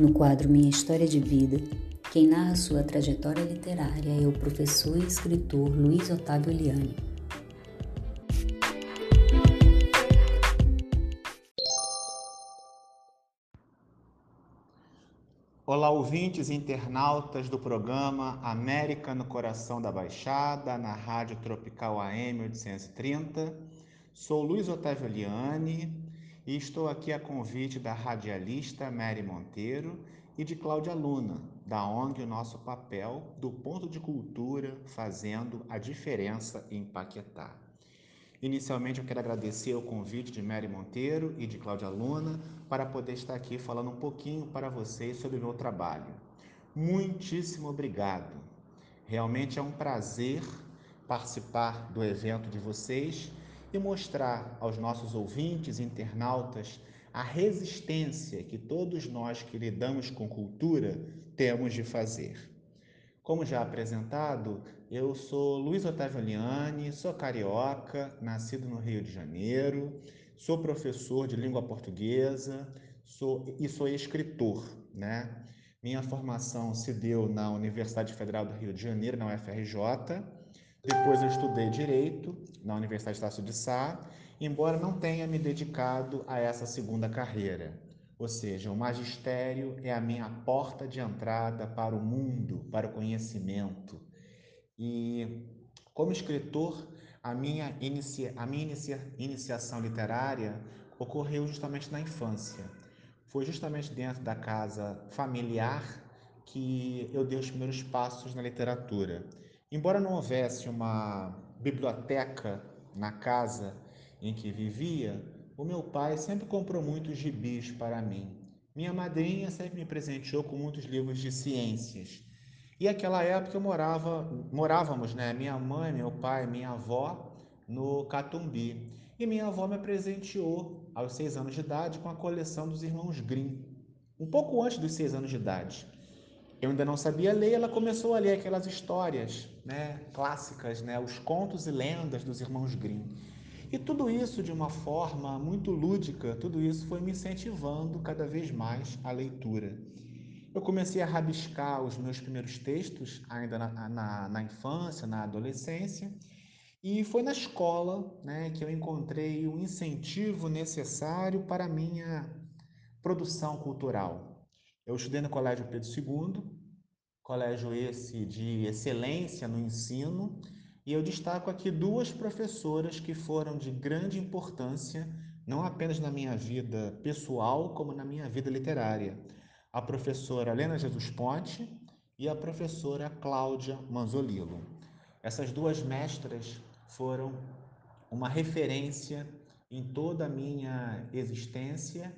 No quadro Minha História de Vida, quem narra sua trajetória literária é o professor e escritor Luiz Otávio Liane. Olá, ouvintes e internautas do programa América no Coração da Baixada, na Rádio Tropical AM 830. Sou Luiz Otávio Liane e estou aqui a convite da radialista Mary Monteiro e de Cláudia Luna, da ONG O Nosso Papel, do Ponto de Cultura, fazendo a diferença em Paquetá. Inicialmente, eu quero agradecer o convite de Mary Monteiro e de Cláudia Luna para poder estar aqui falando um pouquinho para vocês sobre o meu trabalho. Muitíssimo obrigado. Realmente é um prazer participar do evento de vocês e mostrar aos nossos ouvintes internautas a resistência que todos nós que lidamos com cultura temos de fazer. Como já apresentado, eu sou Luiz Otávio Liane, sou carioca, nascido no Rio de Janeiro, sou professor de língua portuguesa sou, e sou escritor. Né? Minha formação se deu na Universidade Federal do Rio de Janeiro, na UFRJ. Depois eu estudei Direito na Universidade Estácio de Sá, embora não tenha me dedicado a essa segunda carreira. Ou seja, o magistério é a minha porta de entrada para o mundo, para o conhecimento. E como escritor, a minha, inicia, a minha inicia, iniciação literária ocorreu justamente na infância. Foi justamente dentro da casa familiar que eu dei os primeiros passos na literatura. Embora não houvesse uma biblioteca na casa em que vivia, o meu pai sempre comprou muitos gibis para mim. Minha madrinha sempre me presenteou com muitos livros de ciências. E aquela época eu morava, morávamos, né, minha mãe, meu pai, minha avó, no Catumbi. E minha avó me presenteou aos seis anos de idade com a coleção dos irmãos Grimm, um pouco antes dos seis anos de idade. Eu ainda não sabia ler, ela começou a ler aquelas histórias né, clássicas, né, os contos e lendas dos irmãos Grimm. E tudo isso de uma forma muito lúdica, tudo isso foi me incentivando cada vez mais a leitura. Eu comecei a rabiscar os meus primeiros textos, ainda na, na, na infância, na adolescência, e foi na escola né, que eu encontrei o incentivo necessário para a minha produção cultural. Eu estudei no Colégio Pedro II, colégio esse de excelência no ensino, e eu destaco aqui duas professoras que foram de grande importância, não apenas na minha vida pessoal, como na minha vida literária. A professora Helena Jesus Ponte e a professora Cláudia Manzolillo. Essas duas mestras foram uma referência em toda a minha existência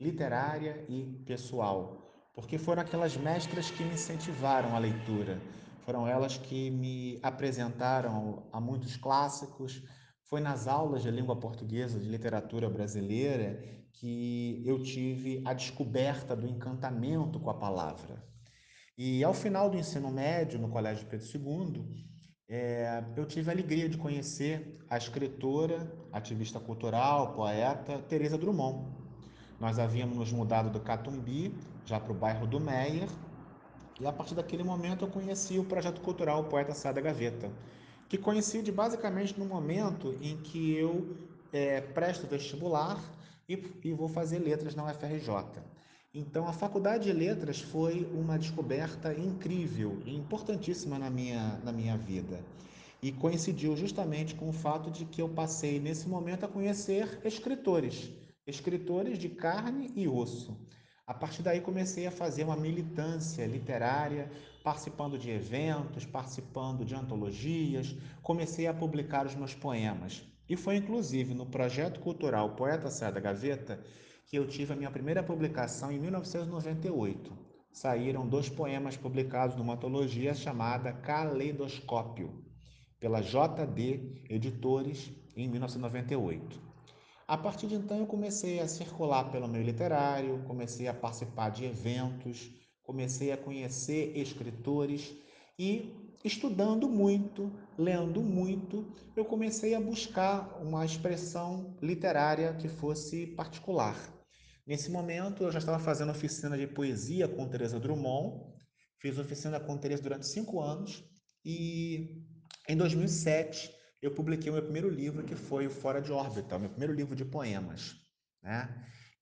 literária e pessoal porque foram aquelas mestras que me incentivaram a leitura, foram elas que me apresentaram a muitos clássicos. Foi nas aulas de língua portuguesa, de literatura brasileira, que eu tive a descoberta do encantamento com a palavra. E ao final do ensino médio, no Colégio Pedro II, é, eu tive a alegria de conhecer a escritora, ativista cultural, poeta Teresa Drummond. Nós havíamos mudado do Catumbi já para o bairro do Meier. E a partir daquele momento eu conheci o projeto cultural Poeta Sai da Gaveta, que coincide basicamente no momento em que eu é, presto vestibular e, e vou fazer letras na UFRJ. Então, a faculdade de letras foi uma descoberta incrível e importantíssima na minha, na minha vida. E coincidiu justamente com o fato de que eu passei, nesse momento, a conhecer escritores, escritores de carne e osso. A partir daí comecei a fazer uma militância literária, participando de eventos, participando de antologias, comecei a publicar os meus poemas. E foi inclusive no projeto cultural Poeta Sai da Gaveta que eu tive a minha primeira publicação em 1998. Saíram dois poemas publicados numa antologia chamada Caleidoscópio, pela JD Editores, em 1998. A partir de então eu comecei a circular pelo meio literário, comecei a participar de eventos, comecei a conhecer escritores e estudando muito, lendo muito, eu comecei a buscar uma expressão literária que fosse particular. Nesse momento, eu já estava fazendo oficina de poesia com Teresa Drummond, fiz oficina com Teresa durante cinco anos e em 2007 eu publiquei o meu primeiro livro, que foi o Fora de Órbita, o meu primeiro livro de poemas. Né?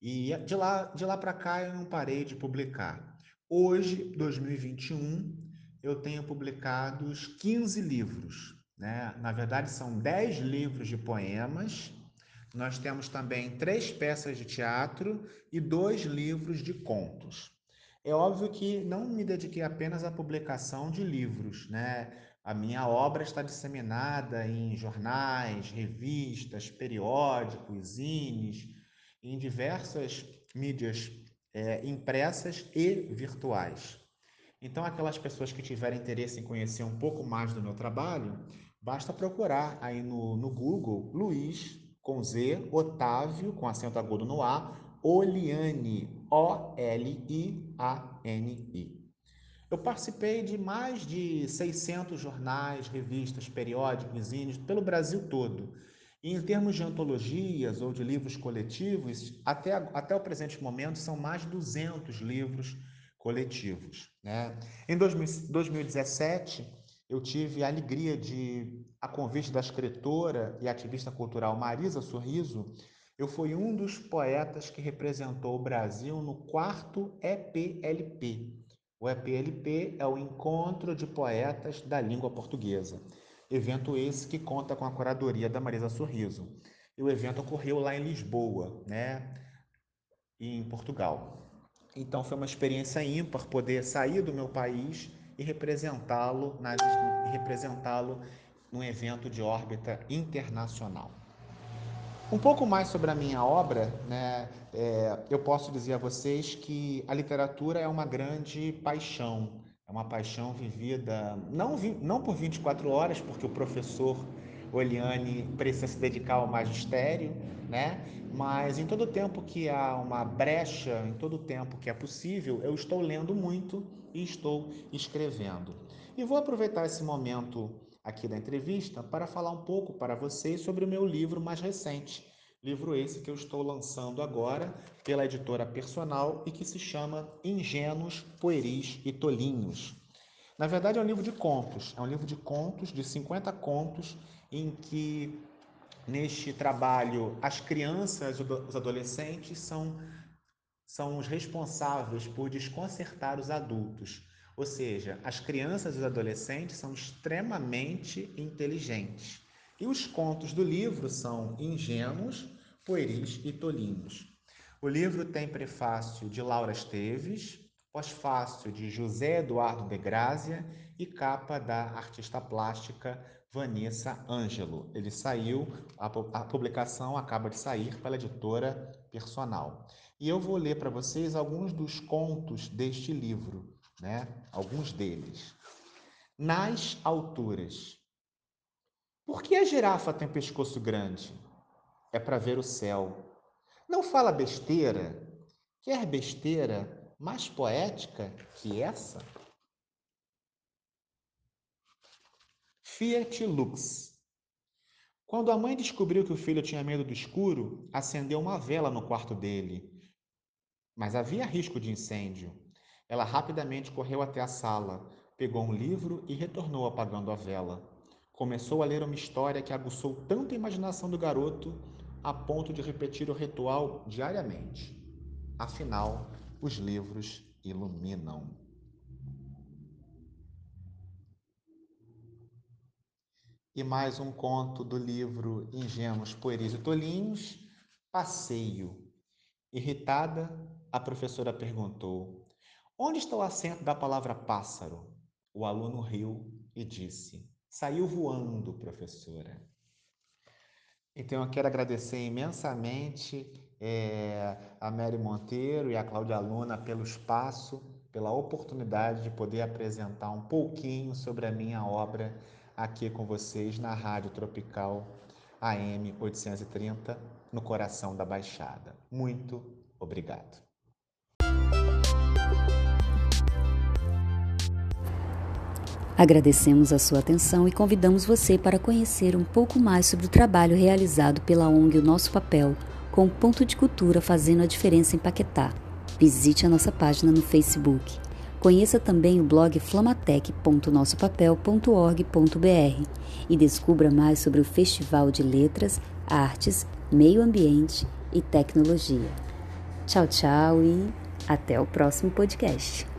E de lá, de lá para cá eu não parei de publicar. Hoje, 2021, eu tenho publicado 15 livros. Né? Na verdade, são 10 livros de poemas. Nós temos também três peças de teatro e dois livros de contos. É óbvio que não me dediquei apenas à publicação de livros, né? A minha obra está disseminada em jornais, revistas, periódicos, zines, em diversas mídias é, impressas e virtuais. Então, aquelas pessoas que tiverem interesse em conhecer um pouco mais do meu trabalho, basta procurar aí no, no Google Luiz com Z, Otávio com acento agudo no A, Oliane, O-L-I-A-N-I. Eu participei de mais de 600 jornais, revistas, periódicos, zines pelo Brasil todo. E em termos de antologias ou de livros coletivos, até, até o presente momento são mais de 200 livros coletivos. Né? Em 2017, eu tive a alegria de, a convite da escritora e ativista cultural Marisa Sorriso, eu fui um dos poetas que representou o Brasil no quarto EPLP, o EPLP é o Encontro de Poetas da Língua Portuguesa, evento esse que conta com a curadoria da Marisa Sorriso. E o evento ocorreu lá em Lisboa, né, em Portugal. Então foi uma experiência ímpar poder sair do meu país e representá-lo representá-lo num evento de órbita internacional. Um pouco mais sobre a minha obra, né? É, eu posso dizer a vocês que a literatura é uma grande paixão, é uma paixão vivida não, vi, não por 24 horas, porque o professor Oliane precisa se dedicar ao magistério, né? mas em todo tempo que há uma brecha, em todo tempo que é possível, eu estou lendo muito e estou escrevendo. E vou aproveitar esse momento aqui da entrevista para falar um pouco para vocês sobre o meu livro mais recente. Livro esse que eu estou lançando agora pela editora Personal e que se chama Ingênuos, Pueris e Tolinhos. Na verdade, é um livro de contos. É um livro de contos, de 50 contos, em que neste trabalho as crianças os adolescentes são, são os responsáveis por desconcertar os adultos. Ou seja, as crianças e os adolescentes são extremamente inteligentes. E os contos do livro são ingênuos, pueris e tolinhos. O livro tem prefácio de Laura Esteves, pós-fácio de José Eduardo de Grazia e capa da artista plástica Vanessa Ângelo. Ele saiu, a, a publicação acaba de sair pela editora Personal. E eu vou ler para vocês alguns dos contos deste livro né? Alguns deles. Nas alturas. Por que a girafa tem pescoço grande? É para ver o céu. Não fala besteira? Quer besteira mais poética que essa? Fiat Lux. Quando a mãe descobriu que o filho tinha medo do escuro, acendeu uma vela no quarto dele. Mas havia risco de incêndio. Ela rapidamente correu até a sala, pegou um livro e retornou apagando a vela. Começou a ler uma história que aguçou tanto a imaginação do garoto a ponto de repetir o ritual diariamente. Afinal, os livros iluminam. E mais um conto do livro Ingênuos, Pueris e Tolinhos, Passeio. Irritada, a professora perguntou: Onde está o acento da palavra pássaro? O aluno riu e disse: Saiu voando, professora. Então eu quero agradecer imensamente é, a Mary Monteiro e a Cláudia Luna pelo espaço, pela oportunidade de poder apresentar um pouquinho sobre a minha obra aqui com vocês na Rádio Tropical AM 830, no coração da Baixada. Muito obrigado. Agradecemos a sua atenção e convidamos você para conhecer um pouco mais sobre o trabalho realizado pela ONG O Nosso Papel, com o ponto de cultura fazendo a diferença em Paquetá. Visite a nossa página no Facebook. Conheça também o blog flamatec.nossopapel.org.br e descubra mais sobre o Festival de Letras, Artes, Meio Ambiente e Tecnologia. Tchau, tchau e até o próximo podcast.